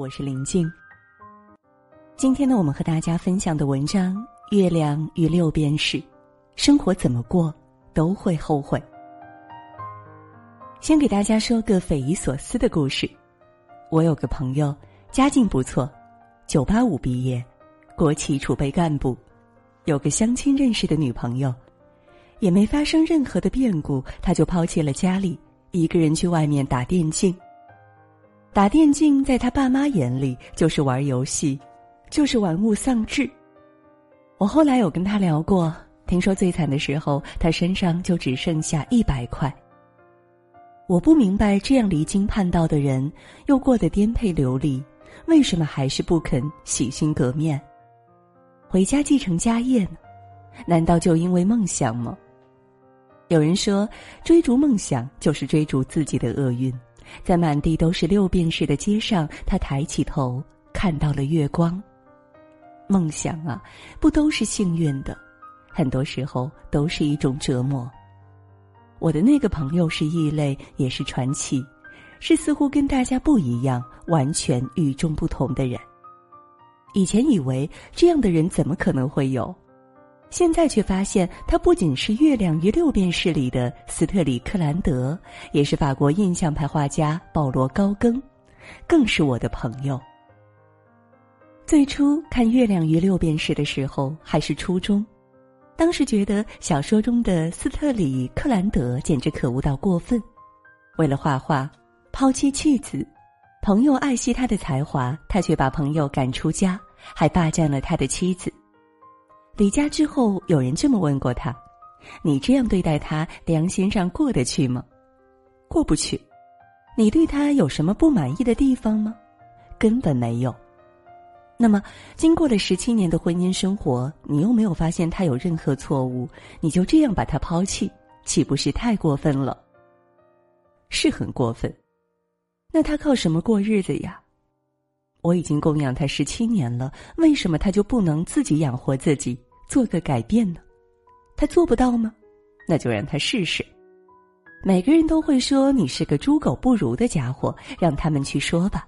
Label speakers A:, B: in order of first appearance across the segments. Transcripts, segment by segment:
A: 我是林静。今天呢，我们和大家分享的文章《月亮与六便士》，生活怎么过都会后悔。先给大家说个匪夷所思的故事。我有个朋友，家境不错，九八五毕业，国企储备干部，有个相亲认识的女朋友，也没发生任何的变故，他就抛弃了家里，一个人去外面打电竞。打电竞在他爸妈眼里就是玩游戏。就是玩物丧志。我后来有跟他聊过，听说最惨的时候，他身上就只剩下一百块。我不明白，这样离经叛道的人，又过得颠沛流离，为什么还是不肯洗心革面，回家继承家业呢？难道就因为梦想吗？有人说，追逐梦想就是追逐自己的厄运。在满地都是六便士的街上，他抬起头看到了月光。梦想啊，不都是幸运的，很多时候都是一种折磨。我的那个朋友是异类，也是传奇，是似乎跟大家不一样、完全与众不同的人。以前以为这样的人怎么可能会有，现在却发现他不仅是《月亮与六便士》里的斯特里克兰德，也是法国印象派画家保罗高更，更是我的朋友。最初看《月亮与六便士》的时候还是初中，当时觉得小说中的斯特里克兰德简直可恶到过分，为了画画抛妻弃子，朋友爱惜他的才华，他却把朋友赶出家，还霸占了他的妻子。离家之后，有人这么问过他：“你这样对待他，良心上过得去吗？”过不去。你对他有什么不满意的地方吗？根本没有。那么，经过了十七年的婚姻生活，你又没有发现他有任何错误，你就这样把他抛弃，岂不是太过分了？是很过分。那他靠什么过日子呀？我已经供养他十七年了，为什么他就不能自己养活自己，做个改变呢？他做不到吗？那就让他试试。每个人都会说你是个猪狗不如的家伙，让他们去说吧。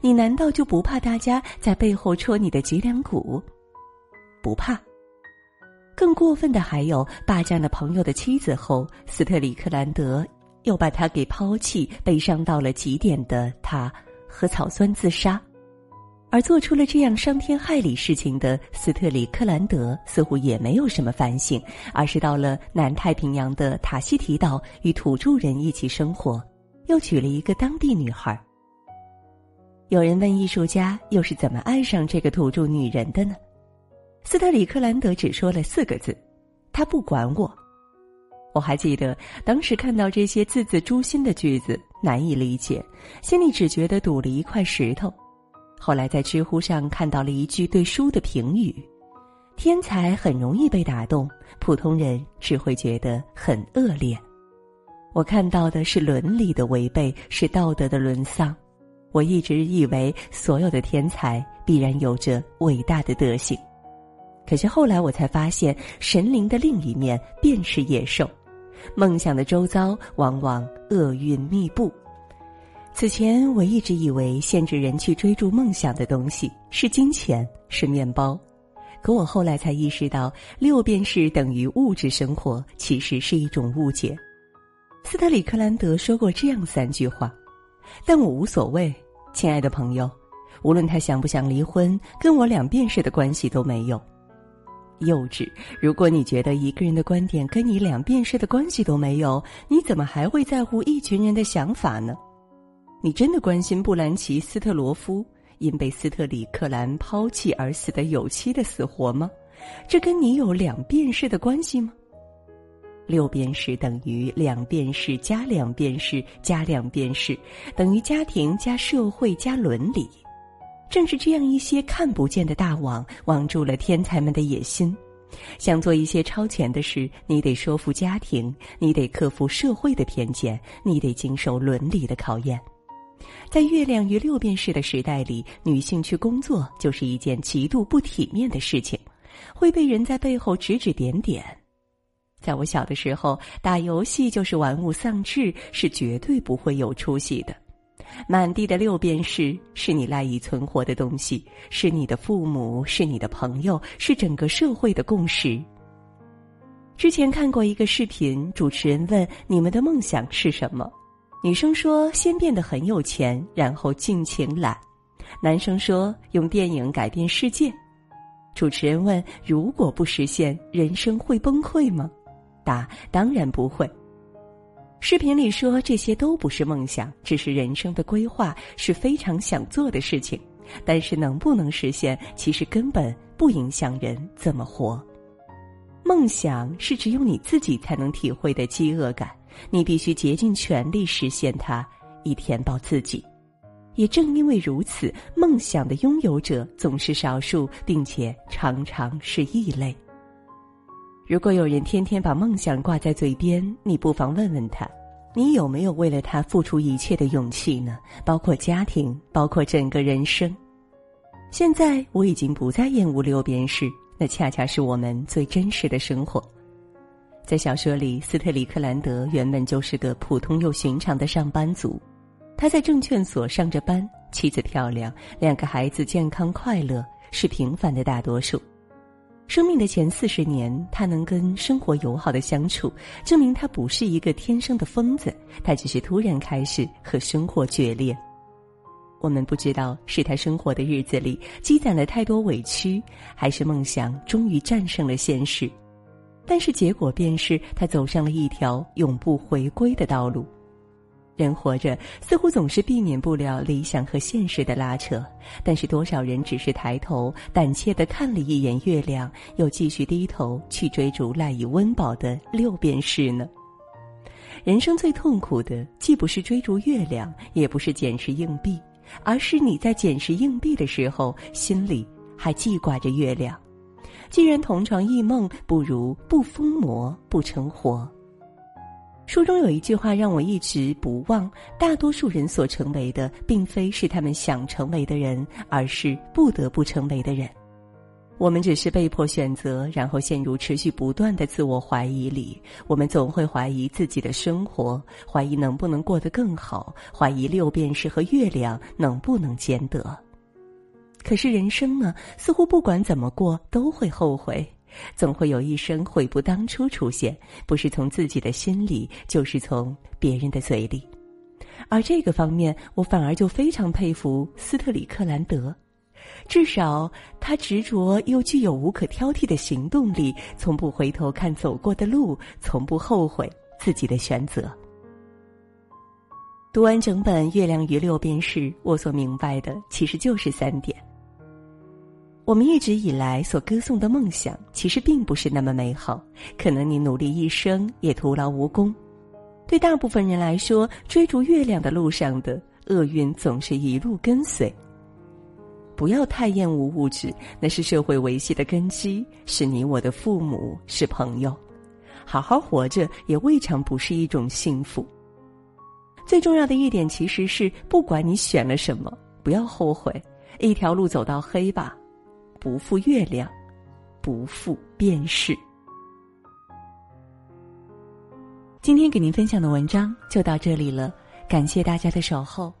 A: 你难道就不怕大家在背后戳你的脊梁骨？不怕。更过分的还有，霸占了朋友的妻子后，斯特里克兰德又把他给抛弃，悲伤到了极点的他，和草酸自杀。而做出了这样伤天害理事情的斯特里克兰德，似乎也没有什么反省，而是到了南太平洋的塔希提岛，与土著人一起生活，又娶了一个当地女孩。有人问艺术家又是怎么爱上这个土著女人的呢？斯特里克兰德只说了四个字：“他不管我。”我还记得当时看到这些字字诛心的句子，难以理解，心里只觉得堵了一块石头。后来在知乎上看到了一句对书的评语：“天才很容易被打动，普通人只会觉得很恶劣。”我看到的是伦理的违背，是道德的沦丧。我一直以为所有的天才必然有着伟大的德行，可是后来我才发现，神灵的另一面便是野兽，梦想的周遭往往厄运密布。此前我一直以为限制人去追逐梦想的东西是金钱，是面包，可我后来才意识到，六便士等于物质生活，其实是一种误解。斯特里克兰德说过这样三句话，但我无所谓。亲爱的朋友，无论他想不想离婚，跟我两便士的关系都没有。幼稚！如果你觉得一个人的观点跟你两便士的关系都没有，你怎么还会在乎一群人的想法呢？你真的关心布兰奇斯特罗夫因被斯特里克兰抛弃而死的有妻的死活吗？这跟你有两便士的关系吗？六便士等于两便士加两便士加两便士，等于家庭加社会加伦理。正是这样一些看不见的大网，网住了天才们的野心。想做一些超前的事，你得说服家庭，你得克服社会的偏见，你得经受伦理的考验。在月亮与六便士的时代里，女性去工作就是一件极度不体面的事情，会被人在背后指指点点。在我小的时候，打游戏就是玩物丧志，是绝对不会有出息的。满地的六便士是你赖以存活的东西，是你的父母，是你的朋友，是整个社会的共识。之前看过一个视频，主持人问：“你们的梦想是什么？”女生说：“先变得很有钱，然后尽情懒。”男生说：“用电影改变世界。”主持人问：“如果不实现，人生会崩溃吗？”答：“当然不会。”视频里说这些都不是梦想，只是人生的规划，是非常想做的事情。但是能不能实现，其实根本不影响人怎么活。梦想是只有你自己才能体会的饥饿感，你必须竭尽全力实现它，以填饱自己。也正因为如此，梦想的拥有者总是少数，并且常常是异类。如果有人天天把梦想挂在嘴边，你不妨问问他：你有没有为了他付出一切的勇气呢？包括家庭，包括整个人生。现在我已经不再厌恶六便士，那恰恰是我们最真实的生活。在小说里，斯特里克兰德原本就是个普通又寻常的上班族，他在证券所上着班，妻子漂亮，两个孩子健康快乐，是平凡的大多数。生命的前四十年，他能跟生活友好的相处，证明他不是一个天生的疯子，他只是突然开始和生活决裂。我们不知道是他生活的日子里积攒了太多委屈，还是梦想终于战胜了现实，但是结果便是他走上了一条永不回归的道路。人活着似乎总是避免不了理想和现实的拉扯，但是多少人只是抬头胆怯的看了一眼月亮，又继续低头去追逐赖以温饱的六便士呢？人生最痛苦的，既不是追逐月亮，也不是捡拾硬币，而是你在捡拾硬币的时候，心里还记挂着月亮。既然同床异梦，不如不疯魔不成活。书中有一句话让我一直不忘：大多数人所成为的，并非是他们想成为的人，而是不得不成为的人。我们只是被迫选择，然后陷入持续不断的自我怀疑里。我们总会怀疑自己的生活，怀疑能不能过得更好，怀疑六便士和月亮能不能兼得。可是人生呢？似乎不管怎么过，都会后悔。总会有一声悔不当初出现，不是从自己的心里，就是从别人的嘴里。而这个方面，我反而就非常佩服斯特里克兰德，至少他执着又具有无可挑剔的行动力，从不回头看走过的路，从不后悔自己的选择。读完整本《月亮与六便士》，我所明白的其实就是三点。我们一直以来所歌颂的梦想，其实并不是那么美好。可能你努力一生也徒劳无功。对大部分人来说，追逐月亮的路上的厄运总是一路跟随。不要太厌恶物质，那是社会维系的根基，是你我的父母，是朋友。好好活着，也未尝不是一种幸福。最重要的一点，其实是不管你选了什么，不要后悔。一条路走到黑吧。不负月亮，不负便是。今天给您分享的文章就到这里了，感谢大家的守候。